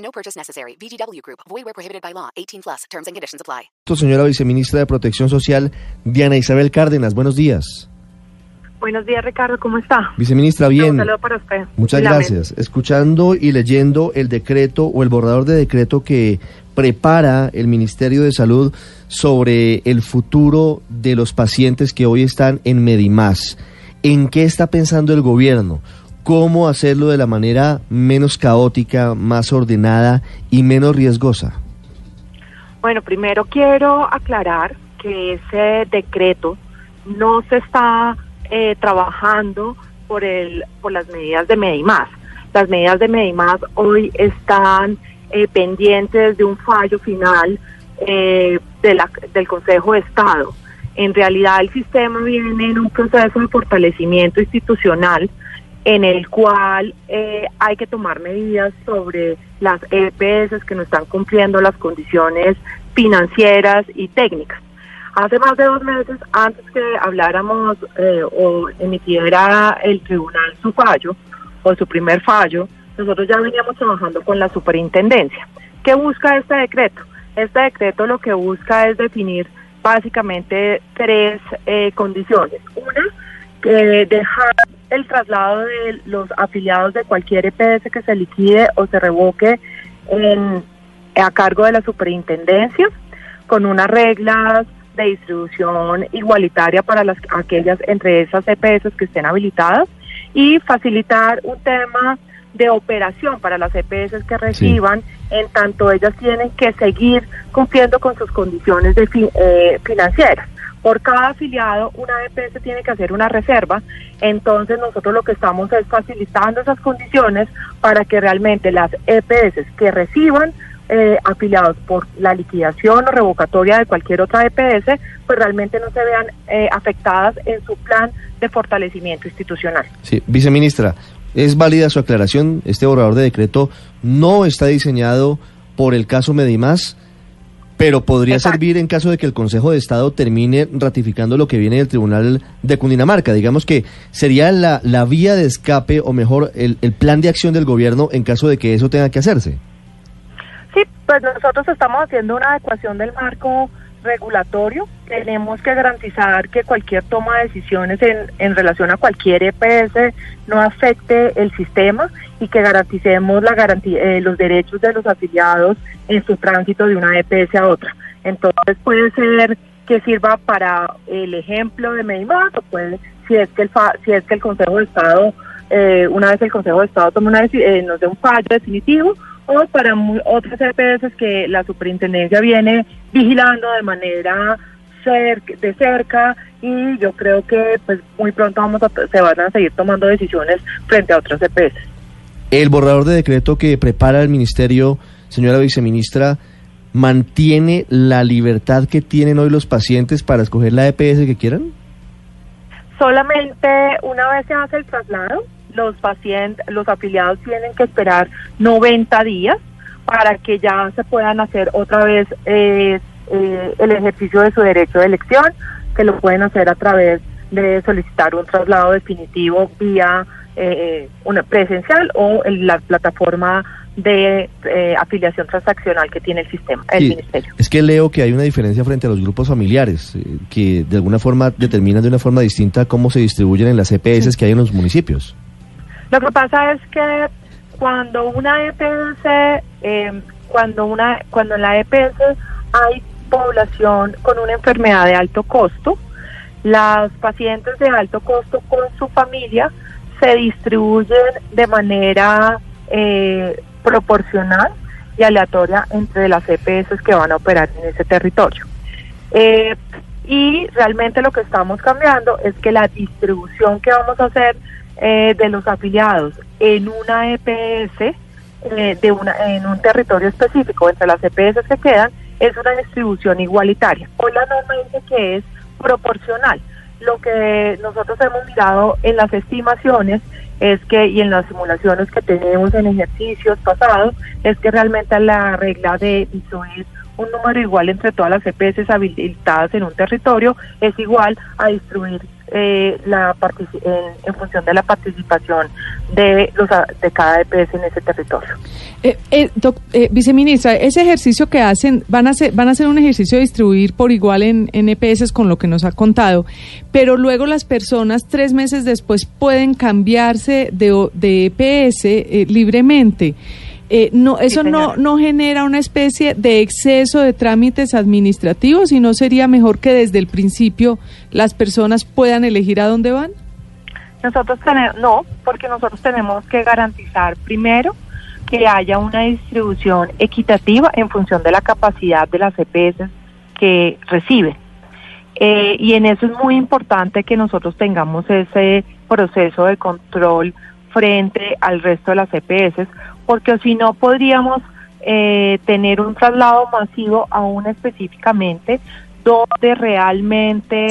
No purchase necessary. VGW Group. Void where prohibited by law. 18 plus. Terms and conditions apply. Señora viceministra de Protección Social, Diana Isabel Cárdenas, buenos días. Buenos días, Ricardo, ¿cómo está? Viceministra, Un bien. saludo para usted. Muchas gracias. Escuchando y leyendo el decreto o el borrador de decreto que prepara el Ministerio de Salud sobre el futuro de los pacientes que hoy están en Medimás. ¿En qué está pensando el gobierno? ¿Cómo hacerlo de la manera menos caótica, más ordenada y menos riesgosa? Bueno, primero quiero aclarar que ese decreto no se está eh, trabajando por el por las medidas de Medimás. Las medidas de Medimás hoy están eh, pendientes de un fallo final eh, de la- del Consejo de Estado. En realidad el sistema viene en un proceso de fortalecimiento institucional en el cual eh, hay que tomar medidas sobre las EPS que no están cumpliendo las condiciones financieras y técnicas. Hace más de dos meses, antes que habláramos eh, o emitiera el tribunal su fallo o su primer fallo, nosotros ya veníamos trabajando con la superintendencia. ¿Qué busca este decreto? Este decreto lo que busca es definir básicamente tres eh, condiciones. Una, que dejar el traslado de los afiliados de cualquier EPS que se liquide o se revoque en- a cargo de la superintendencia con unas reglas de distribución igualitaria para las aquellas entre esas EPS que estén habilitadas y facilitar un tema de operación para las EPS que reciban, en tanto ellas tienen que seguir cumpliendo con sus condiciones de fi- eh, financieras. Por cada afiliado, una EPS tiene que hacer una reserva, entonces nosotros lo que estamos es facilitando esas condiciones para que realmente las EPS que reciban eh, afiliados por la liquidación o revocatoria de cualquier otra EPS, pues realmente no se vean eh, afectadas en su plan de fortalecimiento institucional. Sí, viceministra, es válida su aclaración. Este borrador de decreto no está diseñado por el caso Medimás, pero podría Exacto. servir en caso de que el Consejo de Estado termine ratificando lo que viene del Tribunal de Cundinamarca. Digamos que sería la, la vía de escape o mejor el, el plan de acción del gobierno en caso de que eso tenga que hacerse. Sí, pues nosotros estamos haciendo una adecuación del marco regulatorio. Tenemos que garantizar que cualquier toma de decisiones en, en relación a cualquier EPS no afecte el sistema y que garanticemos la garantía, eh, los derechos de los afiliados en su tránsito de una EPS a otra. Entonces puede ser que sirva para el ejemplo de Medimás o puede, si es que el, fa- si es que el Consejo de Estado, eh, una vez el Consejo de Estado tome una eh, nos dé un fallo definitivo, o para otras EPS que la superintendencia viene vigilando de manera de cerca y yo creo que pues muy pronto vamos a, se van a seguir tomando decisiones frente a otras EPS. El borrador de decreto que prepara el Ministerio, señora viceministra, mantiene la libertad que tienen hoy los pacientes para escoger la EPS que quieran. Solamente una vez se hace el traslado, los pacientes, los afiliados tienen que esperar 90 días para que ya se puedan hacer otra vez eh, eh, el ejercicio de su derecho de elección, que lo pueden hacer a través de solicitar un traslado definitivo vía eh, una presencial o en la plataforma de eh, afiliación transaccional que tiene el sistema, el Sí, ministerio. Es que leo que hay una diferencia frente a los grupos familiares, eh, que de alguna forma determinan de una forma distinta cómo se distribuyen en las EPS que hay en los municipios. Lo que pasa es que cuando una EPS, eh, cuando una, cuando en la EPS hay población con una enfermedad de alto costo, las pacientes de alto costo con su familia se distribuyen de manera eh, proporcional y aleatoria entre las EPS que van a operar en ese territorio. Eh, y realmente lo que estamos cambiando es que la distribución que vamos a hacer eh, de los afiliados en una EPS eh, de una, en un territorio específico entre las EPS que quedan es una distribución igualitaria. Hoy la norma dice que es proporcional. Lo que nosotros hemos mirado en las estimaciones es que, y en las simulaciones que tenemos en ejercicios pasados, es que realmente la regla de distribuir un número igual entre todas las EPS habilitadas en un territorio es igual a distribuir eh, la en, en, función de la participación de los de cada EPS en ese territorio. Eh, eh, eh, viceministra, ese ejercicio que hacen van a ser van a ser un ejercicio de distribuir por igual en, en EPS con lo que nos ha contado, pero luego las personas tres meses después pueden cambiarse de, de EPS libremente. Eh, no, eso no, no genera una especie de exceso de trámites administrativos y no sería mejor que desde el principio las personas puedan elegir a dónde van. Nosotros tenemos, no, porque nosotros tenemos que garantizar primero que haya una distribución equitativa en función de la capacidad de las EPS que reciben. Eh, y en eso es muy importante que nosotros tengamos ese proceso de control frente al resto de las EPS, porque si no podríamos eh, tener un traslado masivo aún específicamente donde realmente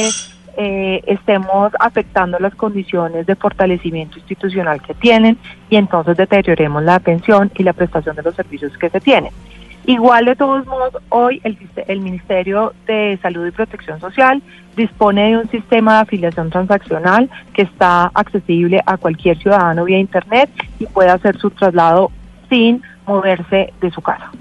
eh, estemos afectando las condiciones de fortalecimiento institucional que tienen y entonces deterioremos la atención y la prestación de los servicios que se tienen. Igual de todos modos, hoy el, el, Ministerio de Salud y Protección Social dispone de un sistema de afiliación transaccional que está accesible a cualquier ciudadano vía Internet y puede hacer su traslado sin moverse de su casa.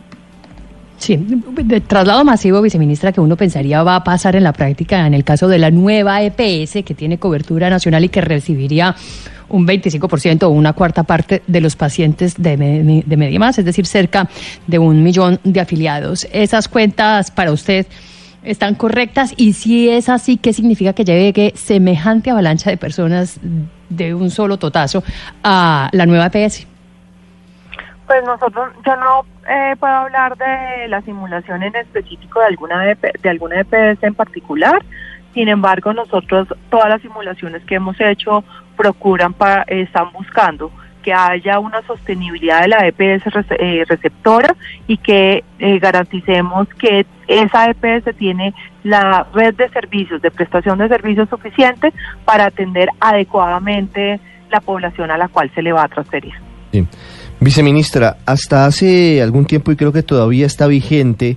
Sí, de traslado masivo, viceministra, que uno pensaría va a pasar en la práctica en el caso de la nueva EPS que tiene cobertura nacional y que recibiría un 25% o una cuarta parte de los pacientes de, de Medimás, es decir, cerca de un millón de afiliados. ¿Esas cuentas para usted están correctas? Y si es así, ¿qué significa que llegue semejante avalancha de personas de un solo totazo a la nueva EPS? Pues nosotros, yo no eh, puedo hablar de la simulación en específico de alguna de alguna EPS en particular. Sin embargo, nosotros todas las simulaciones que hemos hecho procuran para, están buscando que haya una sostenibilidad de la EPS eh, receptora y que eh, garanticemos que esa EPS tiene la red de servicios, de prestación de servicios suficiente para atender adecuadamente la población a la cual se le va a transferir. Sí. Viceministra, hasta hace algún tiempo y creo que todavía está vigente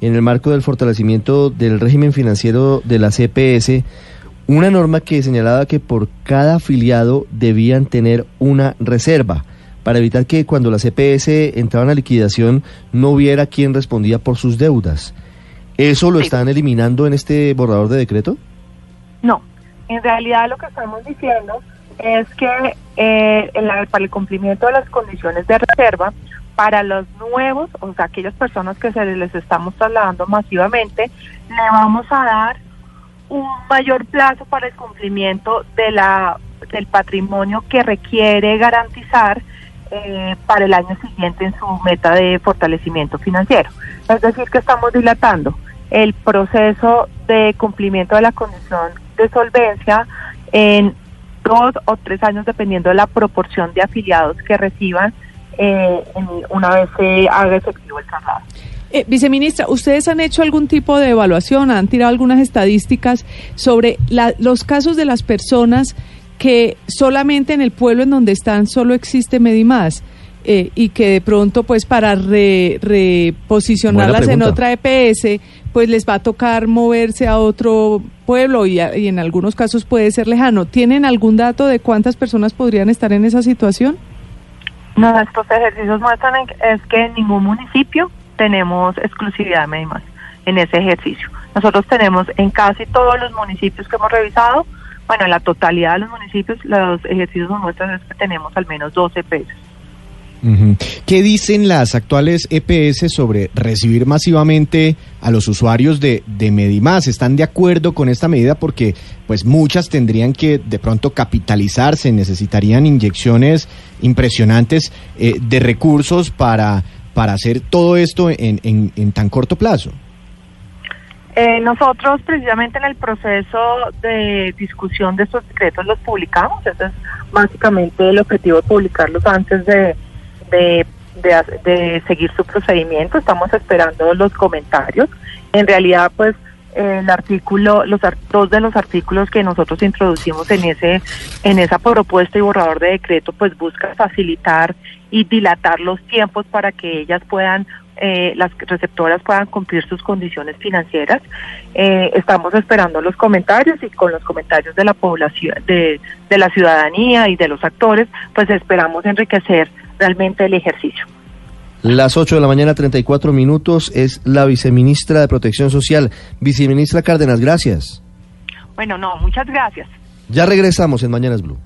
en el marco del fortalecimiento del régimen financiero de la CPS una norma que señalaba que por cada afiliado debían tener una reserva para evitar que cuando la CPS entraban a liquidación no hubiera quien respondía por sus deudas. ¿Eso lo están eliminando en este borrador de decreto? No, en realidad lo que estamos diciendo es que eh, para el cumplimiento de las condiciones de reserva, para los nuevos, o sea, aquellas personas que se les estamos trasladando masivamente, le vamos a dar un mayor plazo para el cumplimiento de la del patrimonio que requiere garantizar eh, para el año siguiente en su meta de fortalecimiento financiero. Es decir, que estamos dilatando el proceso de cumplimiento de la condición de solvencia en dos o tres años dependiendo de la proporción de afiliados que reciban eh, una vez se haga efectivo el traslado. Eh, viceministra, ¿ustedes han hecho algún tipo de evaluación, han tirado algunas estadísticas sobre los casos de las personas que solamente en el pueblo en donde están solo existe Medimás? Eh, y que de pronto pues para reposicionarlas en otra EPS pues les va a tocar moverse a otro pueblo y, y, en algunos casos puede ser lejano. ¿Tienen algún dato de cuántas personas podrían estar en esa situación? No, estos ejercicios muestran es que en ningún municipio tenemos exclusividad de Medimás en ese ejercicio. Nosotros tenemos en casi todos los municipios que hemos revisado, bueno, en la totalidad de los municipios, los ejercicios nos muestran es que tenemos al menos 12 pesos. ¿Qué dicen las actuales EPS sobre recibir masivamente a los usuarios de, de Medimás? ¿Están de acuerdo con esta medida? Porque pues muchas tendrían que de pronto capitalizarse, necesitarían inyecciones impresionantes eh, de recursos para, para hacer todo esto en, tan corto plazo. Eh, nosotros precisamente en el proceso de discusión de estos decretos los publicamos, ese es básicamente el objetivo de publicarlos antes de, de de, seguir su procedimiento. Estamos esperando los comentarios. En realidad, pues el artículo, los dos de los artículos que nosotros introducimos en ese, en esa propuesta y borrador de decreto, pues busca facilitar y dilatar los tiempos para que ellas puedan, eh, las receptoras puedan cumplir sus condiciones financieras. Eh, estamos esperando los comentarios y con los comentarios de la población, de, de la ciudadanía y de los actores, pues esperamos enriquecer realmente el ejercicio. Las 8 de la mañana, 34 minutos, es la viceministra de Protección Social. Viceministra Cárdenas, gracias. Bueno, no, muchas gracias. Ya regresamos en Mañanas Blue.